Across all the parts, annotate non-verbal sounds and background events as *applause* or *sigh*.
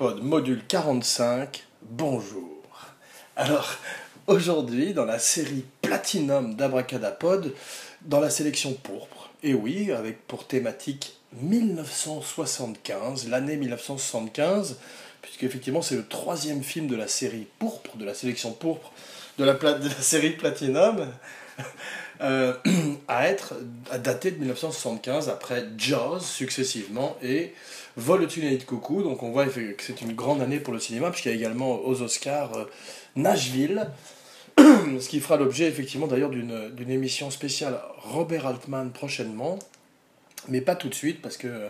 Module 45, bonjour. Alors, aujourd'hui, dans la série Platinum d'Abracadapod, dans la sélection pourpre, et oui, avec pour thématique 1975, l'année 1975, puisque effectivement c'est le troisième film de la série pourpre, de la sélection pourpre, de la, série Platinum. Euh, *clears throat* à être à dater de 1975 après Jaws successivement et Vol au tunnel de coucou. Donc on voit que c'est une grande année pour le cinéma puisqu'il y a également aux Oscars euh, Nashville. *clears throat* Ce qui fera l'objet effectivement d'ailleurs d'une émission spéciale Robert Altman prochainement, mais pas tout de suite parce que euh,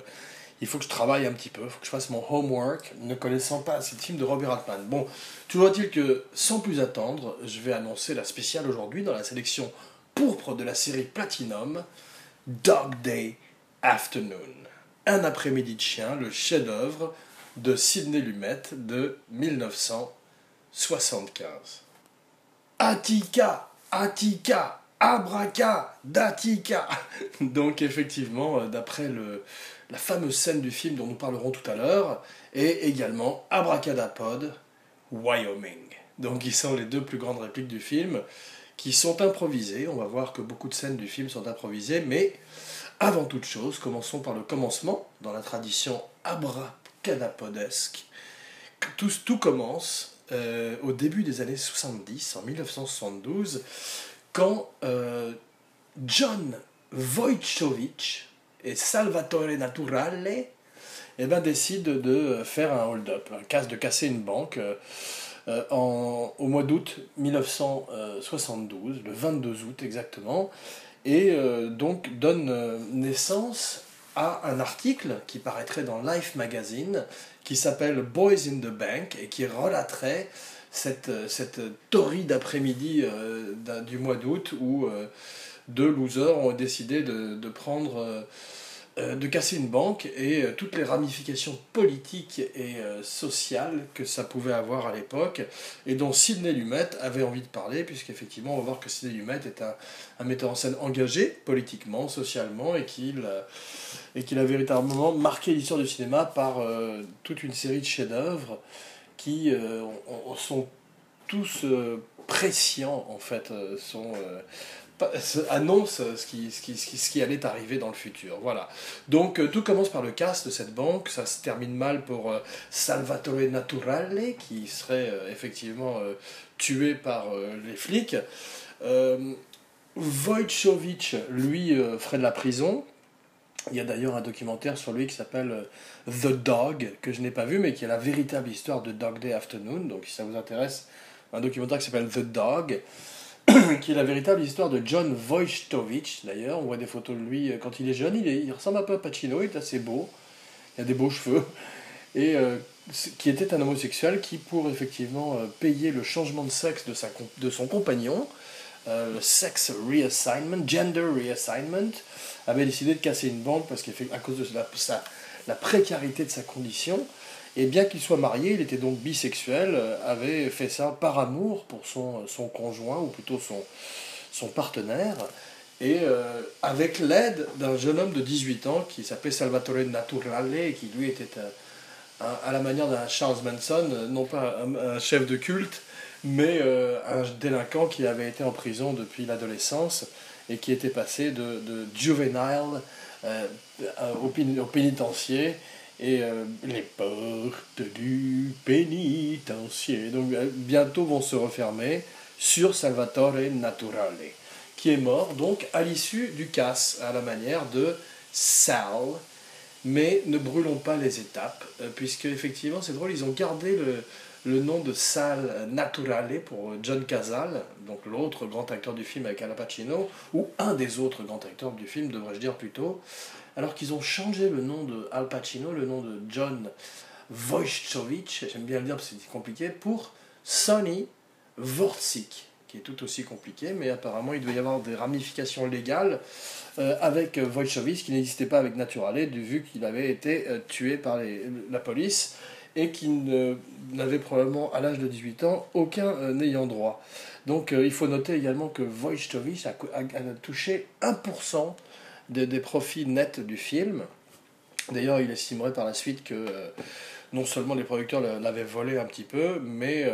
il faut que je travaille un petit peu, il faut que je fasse mon homework, ne connaissant pas de films de Robert Altman. Bon, toujours est-il que, sans plus attendre, je vais annoncer la spéciale aujourd'hui dans la sélection pourpre de la série Platinum, Dog Day Afternoon. Un après-midi de chien, le chef-d'œuvre de Sidney Lumet de 1975. Attica, Attica, Abraca, Datica. *laughs* Donc effectivement, euh, d'après la fameuse scène du film dont nous parlerons tout à l'heure, et également Abracadapod, Wyoming. Donc ils sont les deux plus grandes répliques du film qui sont improvisées. On va voir que beaucoup de scènes du film sont improvisées, mais avant toute chose, commençons par le commencement, dans la tradition abracadapodesque. Tout, tout commence euh, au début des années 70, en 1972, quand euh, John Wojciechowicz et Salvatore Naturale eh ben, décident de faire un hold-up, de casser une banque. Euh, au mois d'août 1972, le 22 août exactement, et euh, donc donne euh, naissance à un article qui paraîtrait dans Life Magazine, qui s'appelle Boys in the Bank, et qui relaterait cette, cette torride après-midi du mois d'août où deux losers ont décidé de, de prendre euh, de casser une banque et euh, toutes les ramifications politiques et euh, sociales que ça pouvait avoir à l'époque et dont Sidney Lumet avait envie de parler puisqu'effectivement on va voir que Sidney Lumet est un, metteur en scène engagé politiquement, socialement et qu'il a véritablement marqué l'histoire du cinéma par toute une série de chefs-d'œuvre qui sont tous prescients en fait, sont annonce ce qui, ce, qui, ce qui allait arriver dans le futur. Voilà. Donc euh, tout commence par le casse de cette banque, ça se termine mal pour euh, Salvatore Naturale, qui serait euh, effectivement tué par les flics. Wojciechowicz, lui, ferait de la prison. Il y a d'ailleurs un documentaire sur lui qui s'appelle The Dog, que je n'ai pas vu, mais qui est la véritable histoire de Dog Day Afternoon. Donc si ça vous intéresse, un documentaire qui s'appelle The Dog. *coughs* qui est la véritable histoire de John Wojtowicz, d'ailleurs. On voit des photos de lui euh, quand il est jeune. Il, ressemble un peu à Pacino, il est assez beau. Il a des beaux cheveux. *laughs* Et euh, qui était un homosexuel qui, pour effectivement euh, payer le changement de sexe de, sa, son compagnon, le sex reassignment, gender reassignment, avait décidé de casser une banque parce qu'à cause de la, la précarité de sa condition, et bien qu'il soit marié, il était donc bisexuel, euh, avait fait ça par amour pour son, son conjoint, ou plutôt son, son partenaire, et euh, avec l'aide d'un jeune homme de 18 ans qui s'appelait Salvatore Naturale, et qui lui était à la manière d'un Charles Manson, non pas un, chef de culte, mais euh, un délinquant qui avait été en prison depuis l'adolescence et qui était passé de, de juvenile au pénitencier et euh, les portes du pénitencier donc euh, bientôt vont se refermer sur Salvatore Naturale qui est mort donc à l'issue du casse à la manière de Sal. Mais ne brûlons pas les étapes euh, puisque effectivement c'est drôle ils ont gardé le, nom de Sal Naturale pour John Casal, donc l'autre grand acteur du film avec Al Pacino, ou un des autres grands acteurs du film, devrais-je dire plutôt, alors qu'ils ont changé le nom de Al Pacino, le nom de John Wojciechowicz, j'aime bien le dire parce que c'est compliqué, pour Sonny Vortzik, qui est tout aussi compliqué, mais apparemment il doit y avoir des ramifications légales euh, avec Wojciechowicz qui n'existait pas avec Naturale, vu qu'il avait été euh, tué par la police et qui n'avait probablement à l'âge de 18 ans aucun euh, n'ayant droit. Donc il faut noter également que Wojciechowicz a, a, a touché 1% des profits nets du film. D'ailleurs, il estimerait par la suite que euh, non seulement les producteurs l'avaient volé un petit peu, mais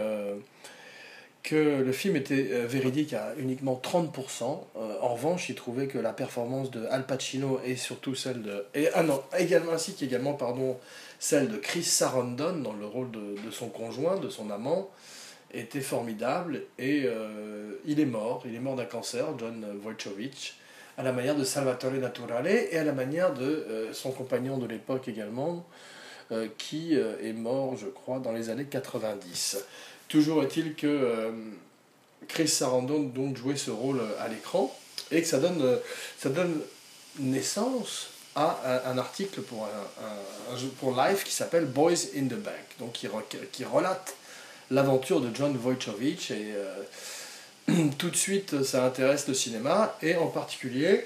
que le film était euh, véridique à uniquement 30%. Euh, en revanche, il trouvait que la performance de Al Pacino et surtout celle de... Et, ah non, également, ainsi qu'également, pardon, celle de Chris Sarandon dans le rôle de, son conjoint, de son amant, était formidable. Et euh, il est mort, il est mort d'un cancer, John Wojciech, à la manière de Salvatore Naturale et à la manière de son compagnon de l'époque également, qui est mort, je crois, dans les années 90. Toujours est-il que euh, Chris Sarandon donc jouait ce rôle à l'écran et que ça donne, euh, ça donne naissance à un, article pour, un, pour Life qui s'appelle Boys in the Bank, donc qui, qui relate l'aventure de John Wojciech et euh, *clears throat* tout de suite ça intéresse le cinéma et en particulier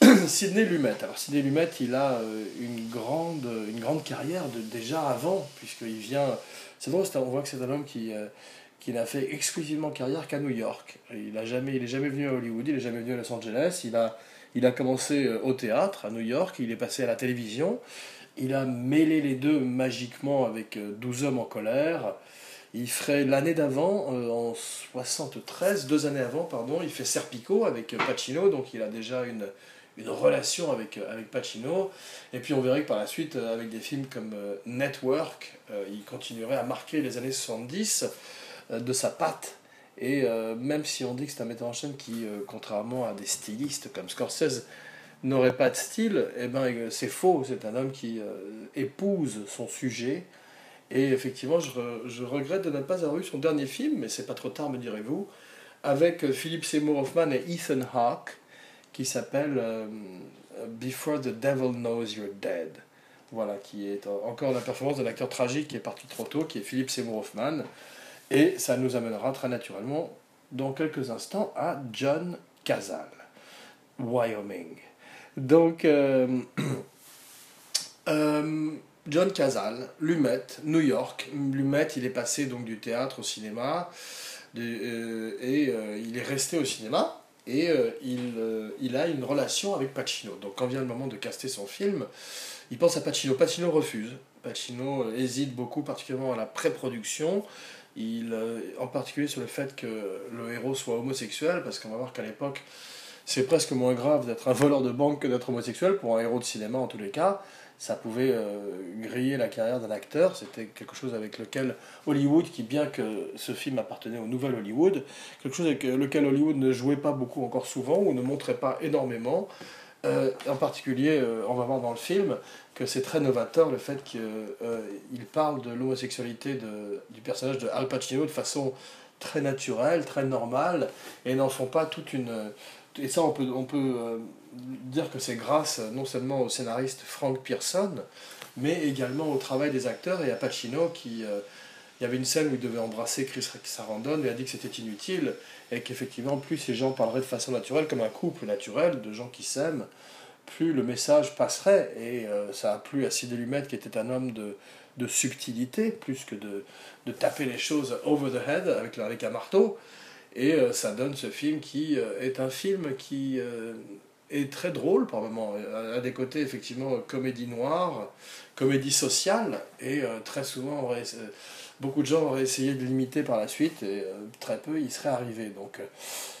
*clears throat* Sidney Lumet. Alors Sidney Lumet, il a une grande, une grande carrière de, déjà avant, puisqu'il vient c'est drôle, on voit que c'est un homme qui, euh, qui n'a fait exclusivement carrière qu'à New York. Il n'est jamais, jamais venu à Hollywood, il n'est jamais venu à Los Angeles. Il a, il a commencé euh, au théâtre à New York, il est passé à la télévision. Il a mêlé les deux magiquement avec 12 euh, hommes en colère. Il ferait l'année d'avant, en 73, deux années avant, pardon, il fait Serpico avec Pacino, donc il a déjà une, une relation avec, euh, avec Pacino. Et puis on verrait que par la suite, euh, avec des films comme euh, Network, il continuerait à marquer les années 70 de sa patte. Et même si on dit que c'est un metteur en scène qui, contrairement à des stylistes comme Scorsese, n'aurait pas de style, eh ben, c'est faux. C'est un homme qui épouse son sujet. Et effectivement, je, regrette de ne pas avoir vu son dernier film, mais c'est pas trop tard, me direz-vous, avec Philippe Seymour Hoffman et Ethan Hawke, qui s'appelle euh, Before the Devil Knows You're Dead. Voilà, qui est encore la performance de l'acteur tragique qui est parti trop tôt, qui est Philippe Seymour Hoffman. Et ça nous amènera très naturellement, dans quelques instants, à John Cazale, Wyoming. Donc, euh, *clears throat* euh, John Cazale, Lumet, New York. Lumet, il est passé donc du théâtre au cinéma, et il est resté au cinéma et euh, il, euh, a une relation avec Pacino. Donc quand vient le moment de caster son film, il pense à Pacino. Pacino refuse. Pacino euh, hésite beaucoup, particulièrement à la pré-production. Il, en particulier sur le fait que le héros soit homosexuel, parce qu'on va voir qu'à l'époque, c'est presque moins grave d'être un voleur de banque que d'être homosexuel, pour un héros de cinéma en tous les cas ça pouvait euh, griller la carrière d'un acteur. C'était quelque chose avec lequel Hollywood, qui bien que ce film appartenait au nouvel Hollywood, quelque chose avec lequel Hollywood ne jouait pas beaucoup encore souvent ou ne montrait pas énormément. Euh, en particulier, euh, on va voir dans le film que c'est très novateur le fait qu'il parle de l'homosexualité du personnage de Al Pacino de façon très naturelle, très normale, et n'en font pas toute une... Et ça, on peut, on peut dire que c'est grâce non seulement au scénariste Frank Pearson, mais également au travail des acteurs et à Pacino qui... Euh, il y avait une scène où il devait embrasser Chris Sarandon et a dit que c'était inutile et qu'effectivement plus ces gens parleraient de façon naturelle comme un couple naturel de gens qui s'aiment, plus le message passerait et euh, ça a plu à Sidney Lumet qui était un homme de, de subtilité plus que de, de, taper les choses over the head avec, avec un marteau et euh, ça donne ce film qui est un film qui est très drôle par moments, à des côtés effectivement comédie noire, comédie sociale, et euh, très souvent euh, beaucoup de gens auraient essayé de l'imiter par la suite, et euh, très peu y seraient arrivés. Donc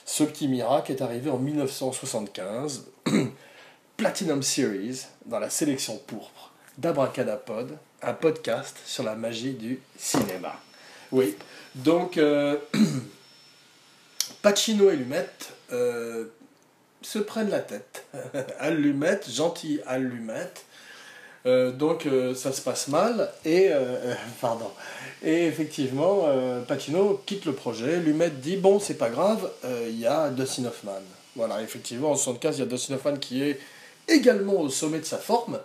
ce petit miracle est arrivé en 1975, *clears throat* Platinum Series, dans la sélection pourpre d'Abracadapod, un podcast sur la magie du cinéma. Oui, donc *clears throat* Pacino et Lumet se prennent la tête. *laughs* allumette, gentil allumette. Euh, donc euh, ça se passe mal et euh, *laughs* pardon. Et effectivement Patino quitte le projet. Lumette dit bon c'est pas grave il y a Dustin Hoffman. Voilà effectivement en 75 il y a Dustin Hoffman qui est également au sommet de sa forme.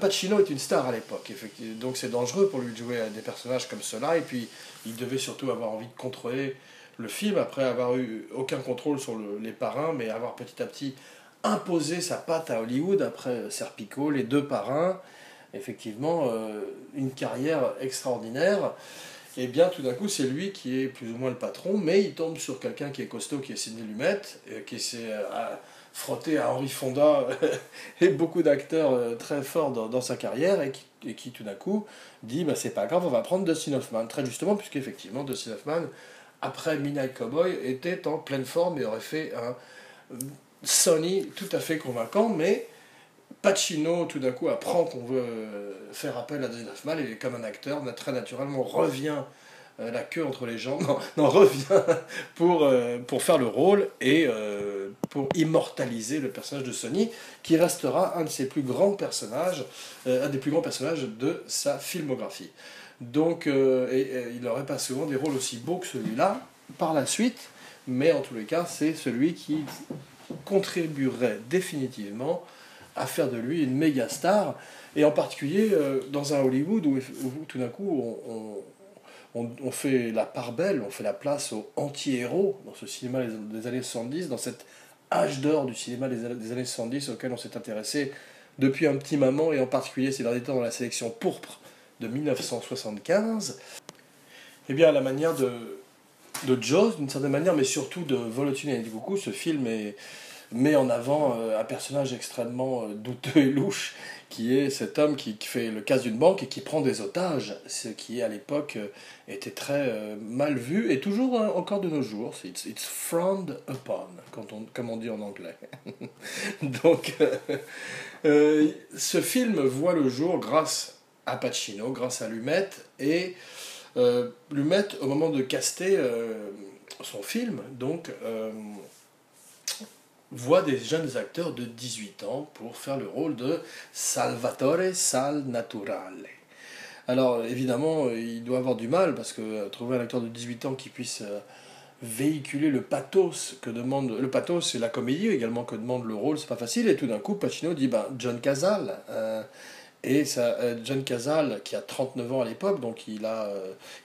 Pacino est une star à l'époque donc c'est dangereux pour lui de jouer à des personnages comme cela. Et puis il devait surtout avoir envie de contrôler le film après avoir eu aucun contrôle sur les parrains, mais avoir petit à petit imposé sa patte à Hollywood après Serpico, les deux parrains, effectivement, euh, une carrière extraordinaire. Et bien tout d'un coup, c'est lui qui est plus ou moins le patron, mais il tombe sur quelqu'un qui est costaud, qui est Sidney Lumet, qui s'est frotté à Henri Fonda *laughs* et beaucoup d'acteurs euh, très forts dans, sa carrière et qui, tout d'un coup dit bah, c'est pas grave, on va prendre Dustin Hoffman. Très justement, puisqu'effectivement, Dustin Hoffman, après Midnight Cowboy, était en pleine forme et aurait fait un Sony tout à fait convaincant, mais Pacino, tout d'un coup, apprend qu'on veut faire appel à Dustin Hoffman et comme un acteur, très naturellement revient euh, la queue entre les jambes, *laughs* non, revient *laughs* pour, euh, faire le rôle et euh, pour immortaliser le personnage de Sony, qui restera un de ses plus grands personnages, un des plus grands personnages de sa filmographie. Donc, il n'aurait pas souvent des rôles aussi beaux que celui-là par la suite, mais en tous les cas, c'est celui qui contribuerait définitivement à faire de lui une méga star, et en particulier dans un Hollywood où, tout d'un coup on, on, fait la part belle, on fait la place aux anti-héros dans ce cinéma des années 70, dans cet âge d'or du cinéma des, années 70 auquel on s'est intéressé depuis un petit moment, et en particulier ces derniers temps dans la sélection pourpre de 1975. Eh bien, à la manière de, de Jaws, d'une certaine manière, mais surtout de Volotine et Coucou, ce film met en avant euh, un personnage extrêmement euh, douteux et louche, qui est cet homme qui, fait le cas d'une banque et qui prend des otages, ce qui à l'époque euh, était très mal vu, et toujours encore de nos jours, it's, it's frowned upon, comme on dit en anglais. *laughs* Donc, ce film voit le jour grâce à Pacino, grâce à Lumet, et Lumet, au moment de caster son film, donc voit des jeunes acteurs de 18 ans pour faire le rôle de Salvatore Sal Naturale. Alors évidemment, euh, il doit avoir du mal parce que euh, trouver un acteur de 18 ans qui puisse euh, véhiculer le pathos que demande le pathos c'est la comédie également que demande le rôle c'est pas facile et tout d'un coup Pacino dit ben John Cazale et ça, John Cazale qui a 39 ans à l'époque donc il a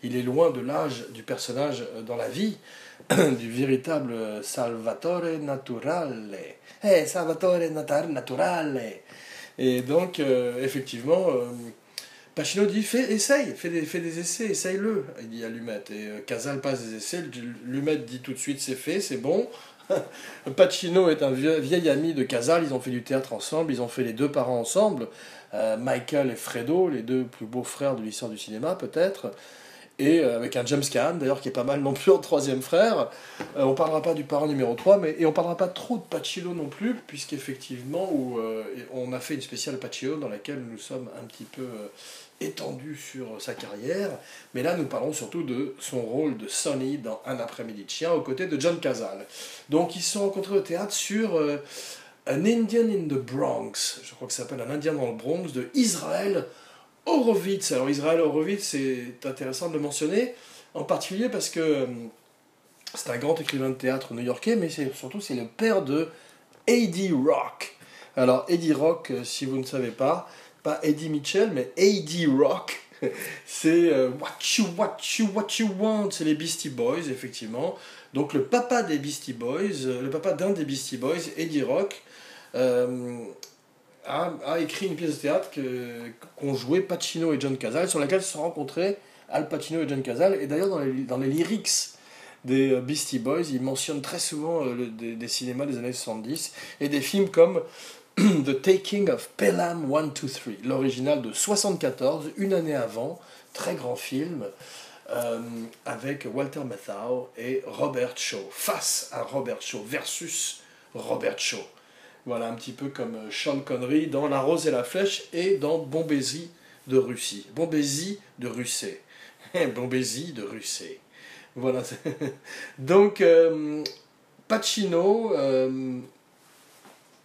il est loin de l'âge du personnage dans la vie *coughs* du véritable Salvatore Naturale. Eh, Salvatore Naturale. Et donc, euh, effectivement, euh, Pacino dit fais, essaye, fais des, fais des essais, essaye-le. Il dit à Lumet. Et euh, Casal passe des essais. Lumet dit tout de suite c'est fait, c'est bon. *laughs* Pacino est un vieil, ami de Casal. Ils ont fait du théâtre ensemble. Ils ont fait les deux parents ensemble. Michael et Fredo, les deux plus beaux frères de l'histoire du cinéma, peut-être et euh, avec un James Caan d'ailleurs qui est pas mal non plus en troisième frère. Euh, on parlera pas du parent numéro 3, mais, et on parlera pas trop de Pacino non plus, puisqu'effectivement euh, on a fait une spéciale Pacino dans laquelle nous sommes un petit peu étendus sur sa carrière, mais là nous parlons surtout de son rôle de Sonny dans Un après-midi de chien aux côtés de John Cazale. Donc ils se sont rencontrés au théâtre sur An Indian in the Bronx, je crois que ça s'appelle Un Indien dans le Bronx, de Israël Horowitz. Alors Israël Horowitz, c'est intéressant de le mentionner, en particulier parce que euh, c'est un grand écrivain de théâtre new-yorkais, mais surtout c'est le père de Eddie Rock. Alors Eddie Rock, euh, si vous ne savez pas, pas Eddie Mitchell, mais Eddie Rock, *laughs* c'est euh, What You What You What You Want, c'est les Beastie Boys effectivement. Donc le papa des Beastie Boys, le papa d'un des Beastie Boys, Eddie Rock, a, écrit une pièce de théâtre qu'ont joué Pacino et John Cazale, sur laquelle se sont rencontrés Al Pacino et John Cazale. Et d'ailleurs, dans les, dans les lyrics des euh, Beastie Boys, ils mentionnent très souvent euh, des, cinémas des années 70 et des films comme *clears throat* The Taking of Pelham 123, l'original de 74, une année avant, très grand film. Euh, avec Walter Matthau et Robert Shaw, face à Robert Shaw versus Robert Shaw. Voilà, un petit peu comme euh, Sean Connery dans La Rose et la Flèche et dans Bombézy de Russie. Bombézy de Russie. *laughs* Bombézy de Russie. Voilà. *laughs* Donc, euh, Pacino euh,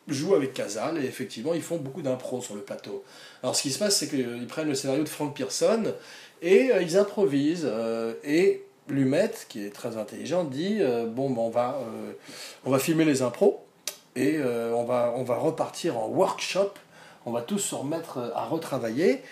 joue avec Casal et effectivement, ils font beaucoup d'impro sur le plateau. Alors, ce qui se passe, c'est qu'ils prennent le scénario de Frank Pearson et ils improvisent. et Lumet, qui est très intelligent, dit Bon, ben, on, va, on va filmer les impros et euh, on, va, on va repartir en workshop, on va tous se remettre euh, à retravailler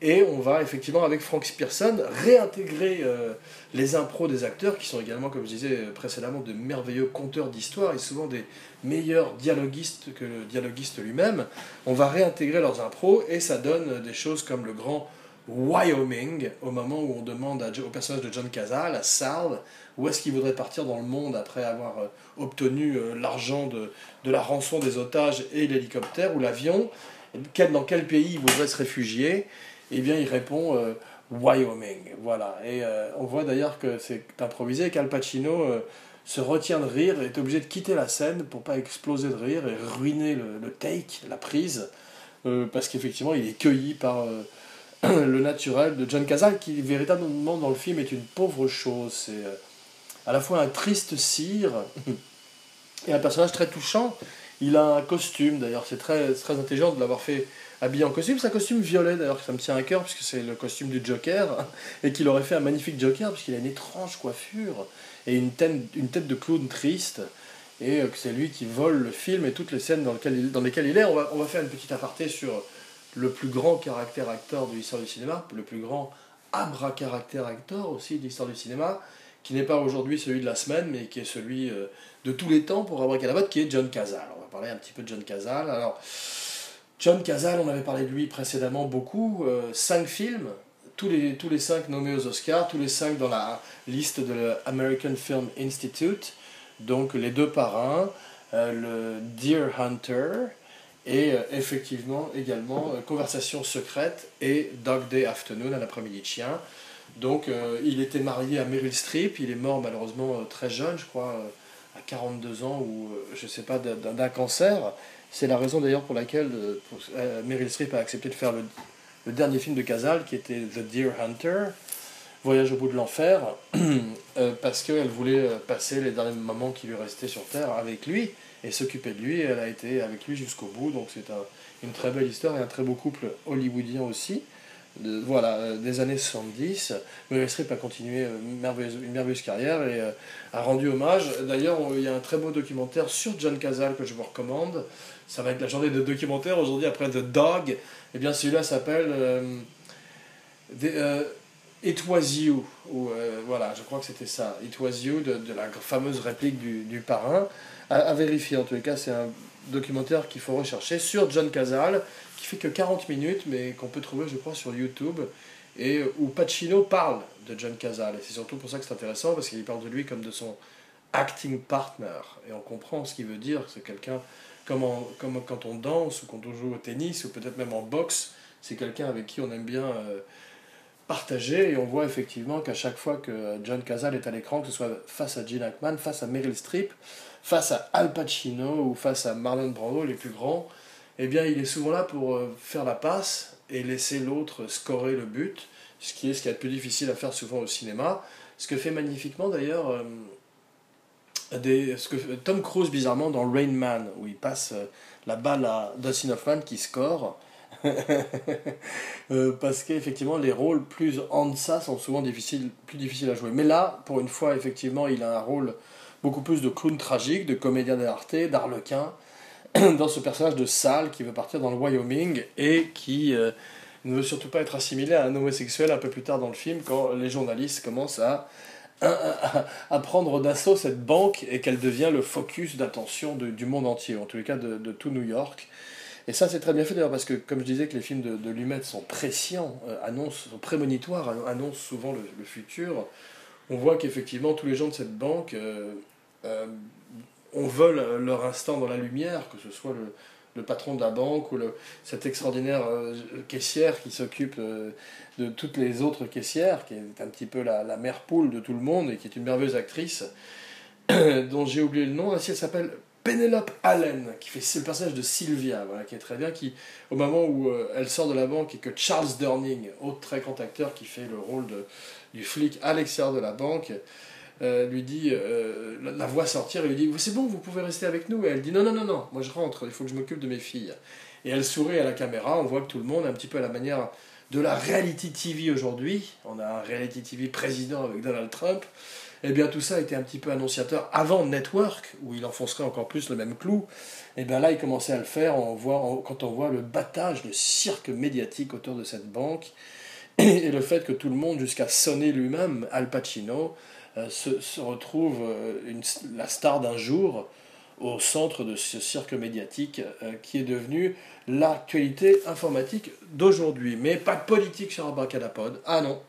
et on va effectivement avec Frank Spearson réintégrer euh, les impros des acteurs qui sont également, comme je disais précédemment, de merveilleux conteurs d'histoire et souvent des meilleurs dialoguistes que le dialoguiste lui-même. On va réintégrer leurs impros et ça donne des choses comme le grand Wyoming, au moment où on demande au personnage de John Cazale, à Sal, où est-ce qu'il voudrait partir dans le monde après avoir euh, obtenu euh, l'argent de, la rançon des otages et l'hélicoptère ou l'avion, dans quel pays il voudrait se réfugier, eh bien il répond euh, Wyoming. Voilà. Et on voit d'ailleurs que c'est improvisé, qu'Al Pacino se retient de rire, est obligé de quitter la scène pour pas exploser de rire et ruiner le, take, la prise, parce qu'effectivement il est cueilli par *clears throat* le naturel de John Cazale, qui véritablement dans le film est une pauvre chose. C'est à la fois un triste cire et un personnage très touchant. Il a un costume, d'ailleurs, c'est très, très intelligent de l'avoir fait habillé en costume. C'est un costume violet, d'ailleurs, ça me tient à cœur, puisque c'est le costume du Joker, *laughs* et qu'il aurait fait un magnifique Joker, puisqu'il a une étrange coiffure et une tête, une tête de clown triste, et euh, que c'est lui qui vole le film et toutes les scènes dans lesquelles il, est. On va, on va faire une petite aparté sur le plus grand caractère acteur de l'histoire du cinéma, le plus grand abra-caractère acteur aussi de l'histoire du cinéma, qui n'est pas aujourd'hui celui de la semaine, mais qui est celui euh, de tous les temps pour Abracadabra, qui est John Cazale. On va parler un petit peu de John Cazale. Alors, John Cazale, on avait parlé de lui précédemment beaucoup, euh, cinq films, tous les, tous les cinq nommés aux Oscars, tous les cinq dans la liste de l'American Film Institute, donc les deux parrains, euh, le Deer Hunter, et euh, effectivement, également, Conversation secrète et Dog Day Afternoon, à l'après-midi de chien. Donc, euh, il était marié à Meryl Streep. Il est mort malheureusement très jeune, je crois, à 42 ans, ou je ne sais pas, d'un cancer. C'est la raison d'ailleurs pour laquelle Meryl Streep a accepté de faire le, le, dernier film de Casal, qui était The Deer Hunter, Voyage au bout de l'enfer, *clears throat* parce qu'elle voulait passer les derniers moments qui lui restaient sur Terre avec lui et s'occuper de lui. Elle a été avec lui jusqu'au bout, donc c'est une très belle histoire et un très beau couple hollywoodien aussi. Voilà, euh, des années 70. Meryl Streep a continué euh, une merveilleuse, carrière et euh, a rendu hommage. D'ailleurs, il y a un très beau documentaire sur John Cazale que je vous recommande. Ça va être la journée de documentaire aujourd'hui après The Dog. Eh bien, celui-là s'appelle It Was You. Ou, voilà, je crois que c'était ça. It Was You, de, la fameuse réplique du, parrain à, vérifier. En tous les cas, c'est un documentaire qu'il faut rechercher sur John qui fait que 40 minutes, mais qu'on peut trouver, je crois, sur YouTube, et où Pacino parle de John Cazale. Et c'est surtout pour ça que c'est intéressant, parce qu'il parle de lui comme de son acting partner. Et on comprend ce qu'il veut dire. C'est quelqu'un, comme, comme quand on danse, ou quand on joue au tennis, ou peut-être même en boxe, c'est quelqu'un avec qui on aime bien... Euh, partager et on voit effectivement qu'à chaque fois que John Cazale est à l'écran, que ce soit face à Gene Hackman, face à Meryl Streep, face à Al Pacino ou face à Marlon Brando, les plus grands, eh bien, il est souvent là pour euh, faire la passe et laisser l'autre scorer le but, ce qui est ce qui est le plus difficile à faire souvent au cinéma. Ce que fait magnifiquement d'ailleurs euh, Tom Cruise bizarrement dans Rain Man, où il passe euh, la balle à Dustin Hoffman qui score. *laughs* parce qu'effectivement les rôles plus en deçà sont souvent plus difficiles à jouer. Mais là, pour une fois, effectivement, il a un rôle beaucoup plus de clown tragique, de comédien d'arte, d'arlequin, *clears throat* dans ce personnage de Sal qui veut partir dans le Wyoming et qui euh, ne veut surtout pas être assimilé à un homosexuel un peu plus tard dans le film quand les journalistes commencent à, à, prendre d'assaut cette banque et qu'elle devient le focus d'attention du monde entier, en tous les cas de, tout New York. Et ça, c'est très bien fait d'ailleurs parce que, comme je disais, que les films de, de Lumet sont prescients, euh, annoncent, sont prémonitoires, annoncent souvent le futur on voit qu'effectivement tous les gens de cette banque euh, on veut leur instant dans la lumière, que ce soit le, patron de la banque ou cette extraordinaire euh, caissière qui s'occupe de toutes les autres caissières, qui est un petit peu la, mère poule de tout le monde et qui est une merveilleuse actrice, *coughs* dont j'ai oublié le nom, elle s'appelle Penelope Allen, qui fait le personnage de Sylvia, qui est très bien, qui, au moment où elle sort de la banque et que Charles Durning, autre très grand acteur qui fait le rôle de, du flic à l'extérieur de la banque, euh, lui dit, euh, la, voit sortir et lui dit C'est bon, vous pouvez rester avec nous. Et elle dit Non, non, non, non, moi je rentre, il faut que je m'occupe de mes filles. Et elle sourit à la caméra, on voit que tout le monde, un petit peu à la manière de la reality TV aujourd'hui, on a un reality TV président avec Donald Trump, et eh bien tout ça était un petit peu annonciateur avant Network, où il enfoncerait encore plus le même clou. Et eh bien là, il commençait à le faire on voit, quand on voit le battage, le cirque médiatique autour de cette banque et le fait que tout le monde, jusqu'à sonner lui-même, Al Pacino, euh, se, retrouve euh, la star d'un jour au centre de ce cirque médiatique qui est devenu l'actualité informatique d'aujourd'hui. Mais pas de politique sur Abracadapod. Ah non.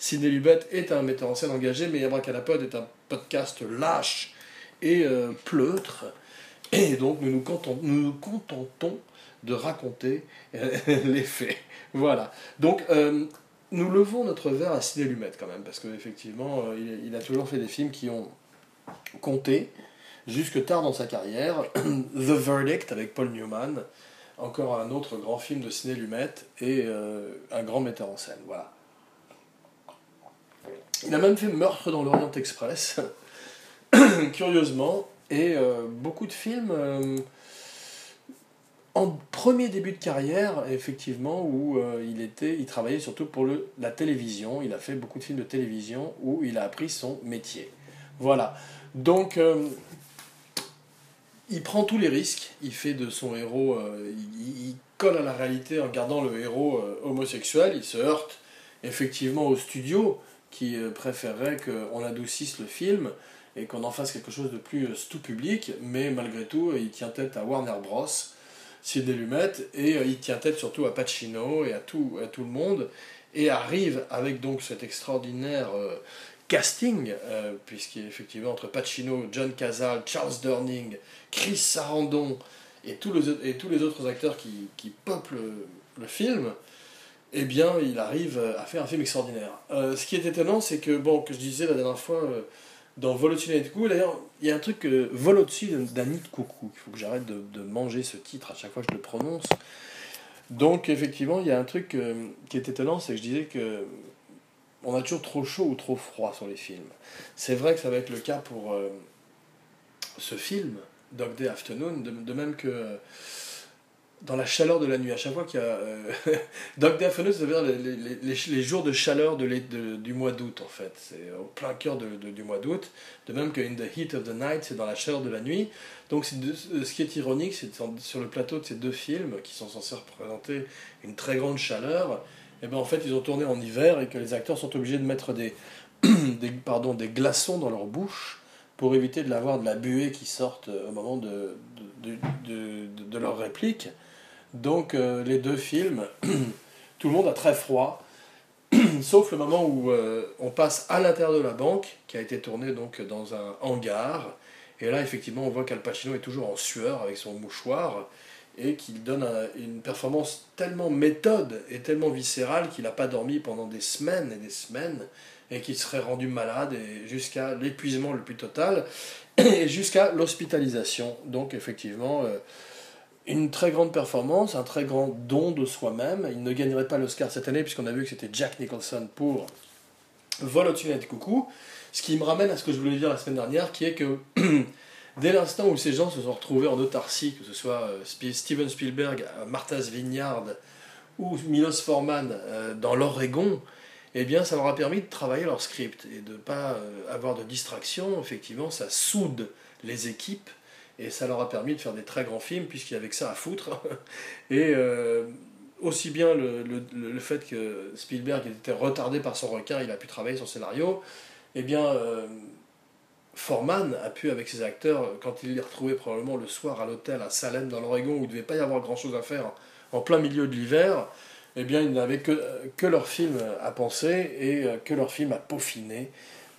Sidney Lumet est un metteur en scène engagé, mais Abracadapod est un podcast lâche et pleutre. Et donc nous nous, contentons de raconter *laughs* les faits. Voilà. Donc, euh, nous levons notre verre à Sidney Lumet quand même, parce qu'effectivement, euh, il, a toujours fait des films qui ont compté jusque tard dans sa carrière. *clears throat* The Verdict avec Paul Newman, encore un autre grand film de Sidney Lumet et euh, un grand metteur en scène. Voilà. Il a même fait Meurtre dans l'Orient Express, *clears throat* curieusement, et beaucoup de films en premier début de carrière, effectivement, où euh, il, était, il travaillait surtout pour la télévision. Il a fait beaucoup de films de télévision où il a appris son métier. Voilà. Donc, euh, il prend tous les risques. Il fait de son héros. Euh, il, colle à la réalité en gardant le héros homosexuel. Il se heurte effectivement au studio qui préférerait qu'on adoucisse le film et qu'on en fasse quelque chose de plus tout public. Mais malgré tout, il tient tête à Warner Bros Sidney Lumet, et euh, il tient tête surtout à Pacino et à tout, à tout le monde, et arrive avec donc cet extraordinaire euh, casting, euh, puisqu'effectivement entre Pacino, John Cazale, Charles Durning, Chris Sarandon, et tous les, et tous les autres acteurs qui, qui peuplent le, film, eh bien, il arrive à faire un film extraordinaire. ce qui est étonnant, c'est que, bon, que je disais la dernière fois, dans Vol d'ailleurs, il y a un truc, euh, Vol au-dessus. Il faut que j'arrête de, manger ce titre à chaque fois que je le prononce. Donc, effectivement, il y a un truc euh, qui est étonnant, c'est que je disais que on a toujours trop chaud ou trop froid sur les films. C'est vrai que ça va être le cas pour euh, ce film, Dog Day Afternoon, de, de même que dans la chaleur de la nuit. À chaque fois qu'il y a. Euh, Dog Day Afternoon, c'est-à-dire les, les, les, jours de chaleur de, du mois d'août, en fait. C'est au plein cœur du mois d'août. De même que In the Heat of the Night, c'est dans la chaleur de la nuit. Donc, ce qui est ironique, c'est sur le plateau de ces deux films, qui sont censés représenter une très grande chaleur, et eh ben en fait, ils ont tourné en hiver et que les acteurs sont obligés de mettre des, *clears throat* pardon, des glaçons dans leur bouche pour éviter de l'avoir de la buée qui sorte au moment de, de leur réplique. Donc euh, les deux films, *clears throat* tout le monde a très froid, *clears throat* sauf le moment où euh, on passe à l'intérieur de la banque, qui a été tourné donc dans un hangar. Et là, effectivement, on voit qu'Al Pacino est toujours en sueur avec son mouchoir et qu'il donne une performance tellement méthode et tellement viscérale qu'il n'a pas dormi pendant des semaines et des semaines et qu'il serait rendu malade jusqu'à l'épuisement le plus total *clears throat* et jusqu'à l'hospitalisation. Donc, effectivement. Euh, une très grande performance, un très grand don de soi-même. Il ne gagnerait pas l'Oscar cette année puisqu'on a vu que c'était Jack Nicholson pour Vol au-dessus coucou. Ce qui me ramène à ce que je voulais dire la semaine dernière, qui est que *clears throat* dès l'instant où ces gens se sont retrouvés en autarcie, que ce soit euh, Steven Spielberg, Martha's Vineyard ou Milos Forman euh, dans l'Oregon, eh bien ça leur a permis de travailler leur script et de ne pas euh, avoir de distraction. Effectivement, ça soude les équipes et ça leur a permis de faire des très grands films, puisqu'il y avait que ça à foutre. *laughs* Et euh, aussi bien le, le, le, fait que Spielberg était retardé par son requin, il a pu travailler son scénario, et eh bien euh, Forman a pu, avec ses acteurs, quand il les retrouvait probablement le soir à l'hôtel à Salem dans l'Oregon, où il ne devait pas y avoir grand-chose à faire, en plein milieu de l'hiver, eh bien, il n'avait que, que leur film à penser et euh, que leur film à peaufiner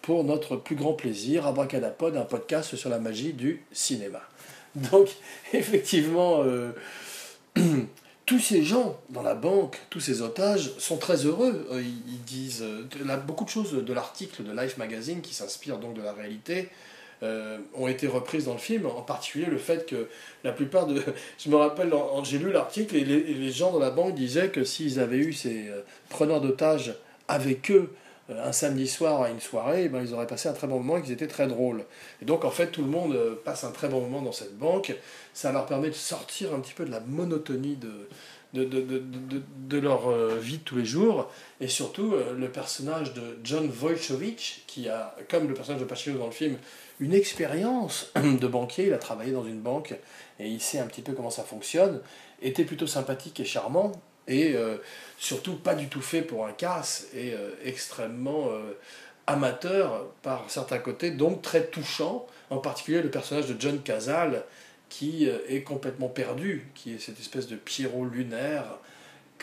pour notre plus grand plaisir, Abracadapod, un podcast sur la magie du cinéma. Donc, *laughs* effectivement, euh, *clears throat* tous ces gens dans la banque, tous ces otages, sont très heureux. Euh, ils, disent euh, beaucoup de choses de l'article de Life Magazine, qui s'inspire donc de la réalité, ont été reprises dans le film, en particulier le fait que la plupart de... *laughs* Je me rappelle, j'ai lu l'article et les, gens dans la banque disaient que s'ils avaient eu ces preneurs d'otages avec eux un samedi soir à une soirée, ben, ils auraient passé un très bon moment et étaient très drôles. Et donc en fait tout le monde euh, passe un très bon moment dans cette banque, ça leur permet de sortir un petit peu de la monotonie de, de, de, de, de leur euh, vie de tous les jours, et surtout euh, le personnage de John Wojciechowicz, qui a, comme le personnage de Pacino dans le film, une expérience *clears throat* de banquier, il a travaillé dans une banque et il sait un petit peu comment ça fonctionne, était plutôt sympathique et charmant, et surtout pas du tout fait pour un casse et euh, extrêmement euh, amateur par certains côtés, donc très touchant, en particulier le personnage de John Cazale, qui euh, est complètement perdu, qui est cette espèce de Pierrot lunaire,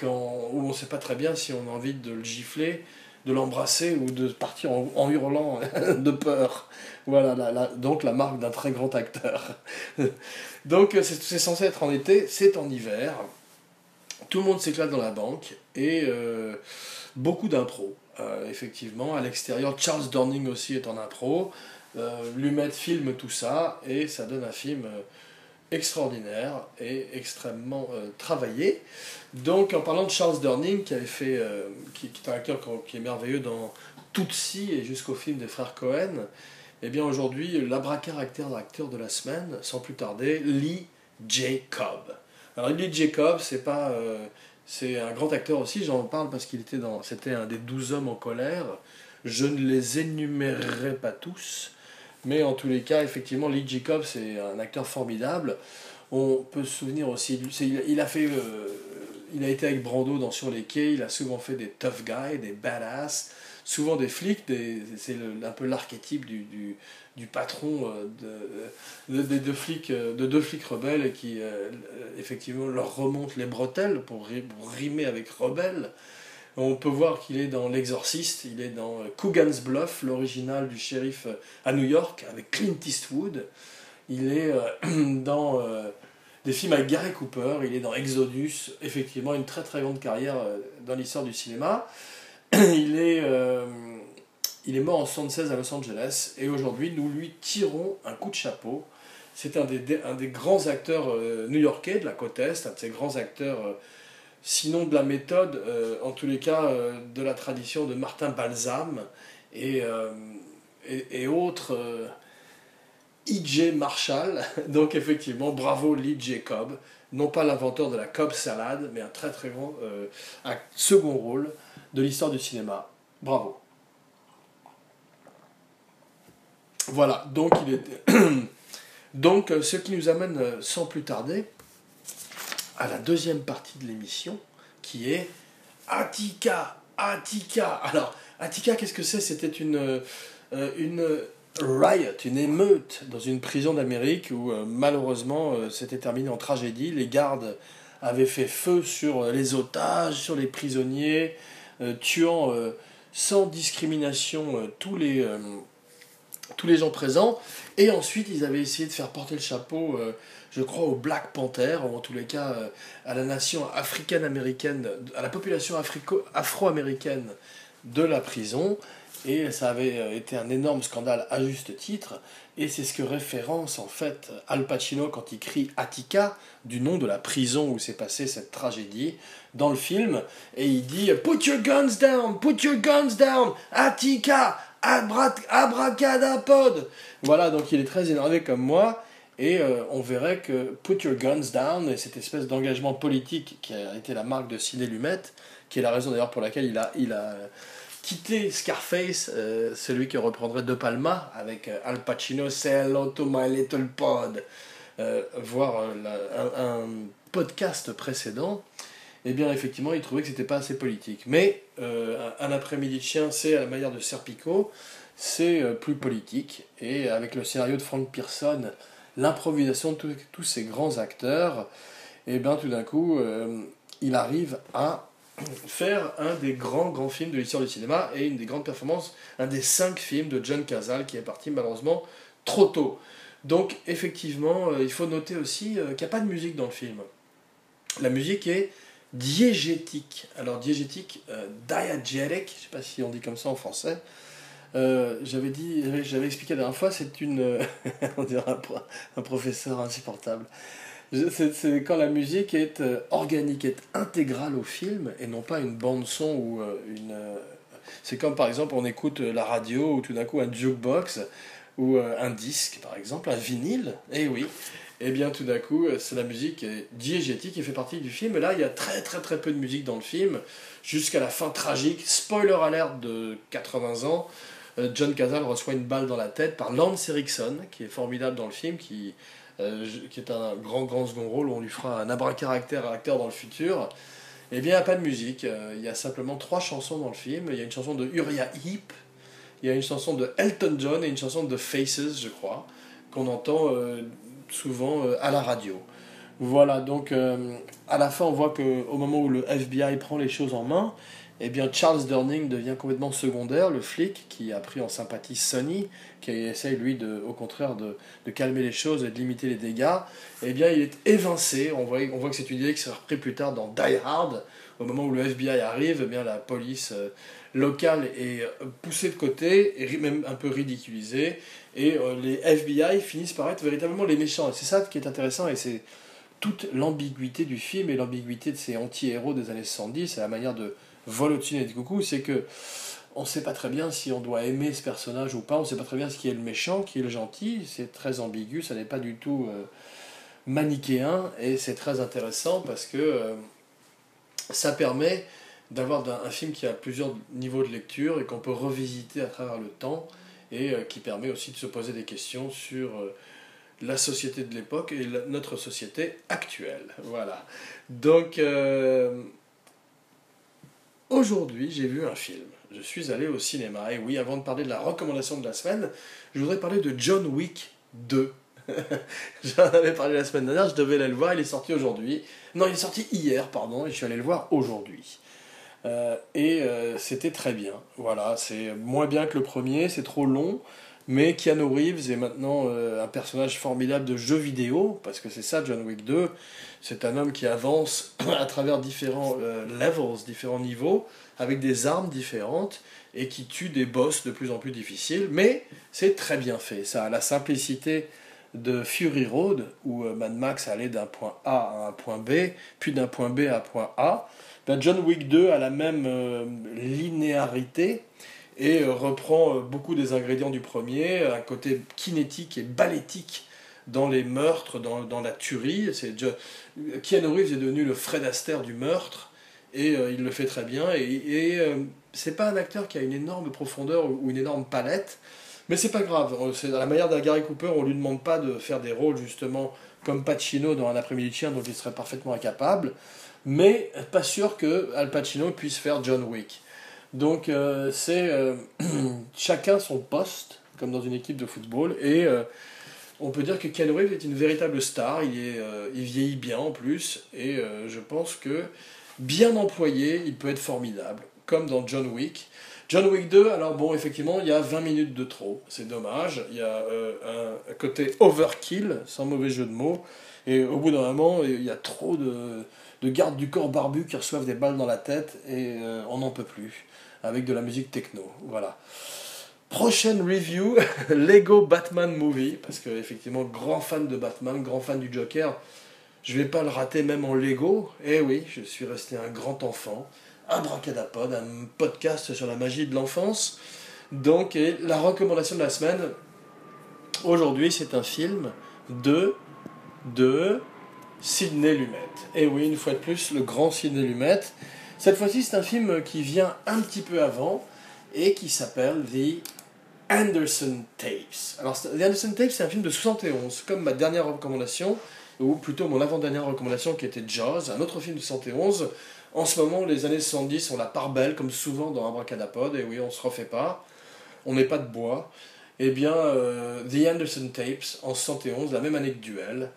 où on ne sait pas très bien si on a envie de le gifler, de l'embrasser ou de partir en, hurlant *laughs* de peur. Voilà, donc la marque d'un très grand acteur. *laughs* donc c'est censé être en été, c'est en hiver. Tout le monde s'éclate dans la banque et euh, beaucoup d'impro. Euh, effectivement, à l'extérieur, Charles Dorning aussi est en impro. Euh, Lumet filme tout ça et ça donne un film extraordinaire et extrêmement travaillé. Donc, en parlant de Charles Durning, qui avait est un acteur qui est merveilleux dans Tootsie et jusqu'au film des frères Cohen, eh bien aujourd'hui, l'abracaractère acteur de la semaine, sans plus tarder, Lee J. Cobb. Alors Lee J. Cobb, c'est pas c'est un grand acteur aussi, j'en parle parce qu'il était dans. C'était un des douze hommes en colère. Je ne les énumérerai pas tous, mais en tous les cas, effectivement, Lee Jacob, c'est un acteur formidable. On peut se souvenir aussi, il a fait. Euh, il a été avec Brando dans Sur les quais, il a souvent fait des tough guys, des badass, souvent des flics, c'est un peu l'archétype du patron euh, de, de, deux flics, euh, de deux flics rebelles qui euh, effectivement leur remontent les bretelles pour, rimer avec rebelle. On peut voir qu'il est dans L'Exorciste, il est dans Coogan's Bluff, l'original du shérif à New York, avec Clint Eastwood. Il est *clears throat* dans des films avec Gary Cooper, il est dans Exodus, effectivement une très très grande carrière dans l'histoire du cinéma. *clears throat* Il est il est mort en 1976 à Los Angeles et aujourd'hui nous lui tirons un coup de chapeau. C'est un des, un des grands acteurs euh, new-yorkais de la côte Est, un de ces grands acteurs, euh, sinon de la méthode, euh, en tous les cas de la tradition de Martin Balsam et, et, autres. E.J. Marshall, *laughs* donc effectivement, bravo Lee Jacob, non pas l'inventeur de la Cobb salade, mais un très très grand un second rôle de l'histoire du cinéma. Bravo. Voilà, donc *clears throat* donc euh, ce qui nous amène euh, sans plus tarder à la deuxième partie de l'émission qui est Attica. Attica. Alors, Attica, qu'est-ce que c'est? C'était une, euh, une riot, une émeute dans une prison d'Amérique où malheureusement c'était terminé en tragédie. Les gardes avaient fait feu sur les otages, sur les prisonniers, tuant sans discrimination tous les tous les gens présents. Et ensuite, ils avaient essayé de faire porter le chapeau, euh, je crois, au Black Panther, ou en tous les cas euh, à la nation africaine-américaine, à la population afro-américaine de la prison. Et ça avait euh, été un énorme scandale à juste titre. Et c'est ce que référence en fait Al Pacino quand il crie Attica, du nom de la prison où s'est passée cette tragédie, dans le film. Et il dit Put your guns down, put your guns down, Attica, abracadapod Voilà, donc il est très énervé comme moi. Et euh, on verrait que Put Your Guns Down et cette espèce d'engagement politique qui a été la marque de Ciné Lumet, qui est la raison d'ailleurs pour laquelle il a, quitté Scarface, euh, celui qui reprendrait De Palma avec euh, Al Pacino, Say hello to my little pod, voir un, podcast précédent eh bien effectivement, il trouvait que c'était pas assez politique. Mais euh, un après-midi de chien, c'est à la manière de Serpico, c'est euh, plus politique. Et avec le scénario de Frank Pearson, l'improvisation de tous ces grands acteurs, et eh bien tout d'un coup, euh, il arrive à faire un des grands grands films de l'histoire du cinéma et une des grandes performances, un des cinq films de John Cazale qui est parti malheureusement trop tôt. Donc effectivement, il faut noter aussi qu'il n'y a pas de musique dans le film. La musique est diégétique. Alors diégétique, euh, diegetic, je sais pas si on dit comme ça en français. Euh, j'avais dit, j'avais expliqué la dernière fois, c'est une, *laughs* on dirait un, professeur insupportable. C'est quand la musique est euh, organique, est intégrale au film et non pas une bande son ou une. c'est comme par exemple on écoute la radio ou tout d'un coup un jukebox ou un disque par exemple, un vinyle. Eh oui, et bien tout d'un coup, euh, c'est la musique diégétique qui fait partie du film. Et là, il y a très très très peu de musique dans le film, jusqu'à la fin tragique. Spoiler alert de 80 ans, euh, John Cazale reçoit une balle dans la tête par Lance Erickson, qui est formidable dans le film, qui, euh, qui est un grand grand second rôle, on lui fera un abracaractère acteur dans le futur. Eh bien, il n'y a pas de musique, il y a simplement trois chansons dans le film. Il y a une chanson de Uriah Heep, il y a une chanson de Elton John et une chanson de Faces, je crois, qu'on entend euh, souvent euh, à la radio. Voilà, donc euh, à la fin, on voit qu'au moment où le FBI prend les choses en main, eh bien Charles Durning devient complètement secondaire, le flic qui a pris en sympathie Sonny, qui essaye lui au contraire de, calmer les choses et de limiter les dégâts. Eh bien, il est évincé. On voit, que c'est une idée qui sera reprise plus tard dans Die Hard. Au moment où le FBI arrive, eh bien la police locale est poussée de côté et même un peu ridiculisée. Et euh, les FBI finissent par être véritablement les méchants. Et c'est ça qui est intéressant et c'est toute l'ambiguïté du film et l'ambiguïté de ces anti-héros des années 70 à la manière de vol au-dessus des coucou, c'est que on ne sait pas très bien si on doit aimer ce personnage ou pas, on ne sait pas très bien ce qui est le méchant, qui est le gentil, c'est très ambigu, ça n'est pas du tout euh, manichéen, et c'est très intéressant parce que euh, ça permet d'avoir un, film qui a plusieurs niveaux de lecture et qu'on peut revisiter à travers le temps et euh, qui permet aussi de se poser des questions sur euh, la société de l'époque et notre société actuelle. Voilà. Donc, euh, aujourd'hui, j'ai vu un film. Je suis allé au cinéma. Et oui, avant de parler de la recommandation de la semaine, je voudrais parler de John Wick 2. *laughs* J'en avais parlé la semaine dernière, je devais aller le voir, il est sorti aujourd'hui. Non, il est sorti hier, pardon, et je suis allé le voir aujourd'hui. Euh, et euh, c'était très bien. Voilà, c'est moins bien que le premier, c'est trop long. Mais Keanu Reeves est maintenant euh, un personnage formidable de jeu vidéo, parce que c'est ça John Wick 2. C'est un homme qui avance *clears throat* à travers différents levels, différents niveaux, avec des armes différentes, et qui tue des boss de plus en plus difficiles. Mais c'est très bien fait. Ça a la simplicité de Fury Road, où Mad Max allait d'un point A à un point B, puis d'un point B à un point A. Ben, John Wick 2 a la même euh, linéarité et euh, reprend euh, beaucoup des ingrédients du premier, un côté kinétique et balétique dans les meurtres, dans, la tuerie. C'est Keanu Reeves est devenu le Fred Astaire du meurtre et il le fait très bien. Et, et c'est pas un acteur qui a une énorme profondeur ou une énorme palette, mais c'est pas grave. C'est dans la manière d'un Gary Cooper, on lui demande pas de faire des rôles justement comme Pacino dans Un après-midi chien dont il serait parfaitement incapable mais pas sûr que Al Pacino puisse faire John Wick. Donc euh, c'est euh, *clears throat* chacun son poste, comme dans une équipe de football, et euh, on peut dire que Ken Reeves est une véritable star, il, est, il vieillit bien en plus, et je pense que bien employé, il peut être formidable, comme dans John Wick. John Wick 2, alors bon, effectivement, il y a 20 minutes de trop, c'est dommage, il y a un côté overkill, sans mauvais jeu de mots, et au bout d'un moment, il y a trop de de gardes du corps barbu qui reçoivent des balles dans la tête et euh, on n'en peut plus. Avec de la musique techno. Voilà. Prochaine review, *laughs* Lego Batman Movie. Parce que, effectivement, grand fan de Batman, grand fan du Joker. Je vais pas le rater même en Lego. Eh oui, je suis resté un grand enfant. Un bracadapod, un podcast sur la magie de l'enfance. Donc, la recommandation de la semaine, aujourd'hui, c'est un film de. de. Sidney Lumet. Et oui, une fois de plus, le grand Sidney Lumet. Cette fois-ci, c'est un film qui vient un petit peu avant et qui s'appelle The Anderson Tapes. Alors, The Anderson Tapes, c'est un film de 71, comme ma dernière recommandation, ou plutôt mon avant-dernière recommandation qui était Jaws, un autre film de 71. En ce moment, les années 70 ont la part belle, comme souvent dans Abracadapod, et oui, on se refait pas, on n'est pas de bois. Eh bien, euh, The Anderson Tapes, en 71, la même année que Duel,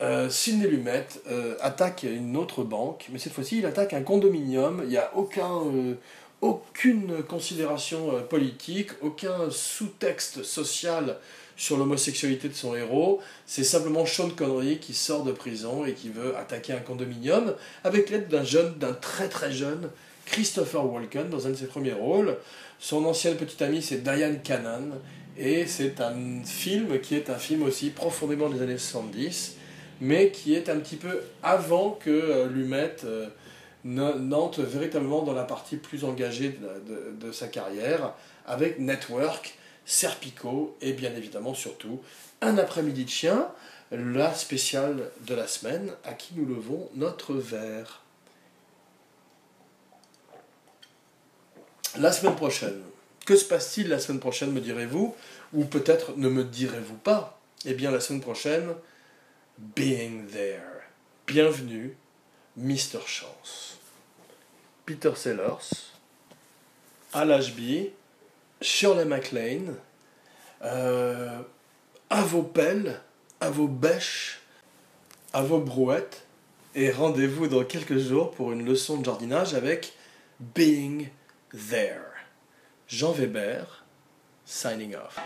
euh, Sidney Lumet euh, attaque une autre banque, mais cette fois-ci il attaque un condominium. Il n'y a euh, aucune considération politique, aucun sous-texte social sur l'homosexualité de son héros. C'est simplement Sean Connery qui sort de prison et qui veut attaquer un condominium avec l'aide d'un jeune, d'un très très jeune Christopher Walken dans un de ses premiers rôles. Son ancienne petite amie c'est Diane Cannon et c'est un film qui est un film aussi profondément des années 70 mais qui est un petit peu avant que euh, Lumet euh, n'entre véritablement dans la partie plus engagée de, de, sa carrière, avec Network, Serpico et bien évidemment surtout Un après-midi de chien, la spéciale de la semaine à qui nous levons notre verre. La semaine prochaine. Que se passe-t-il la semaine prochaine, me direz-vous? Ou peut-être ne me direz-vous pas? Eh bien, la semaine prochaine, Being There. Bienvenue, Mr. Chance. Peter Sellers, Al Ashby, Shirley MacLaine, euh, à vos pelles, à vos bêches, à vos brouettes, et rendez-vous dans quelques jours pour une leçon de jardinage avec Being There. Jean Weber, signing off.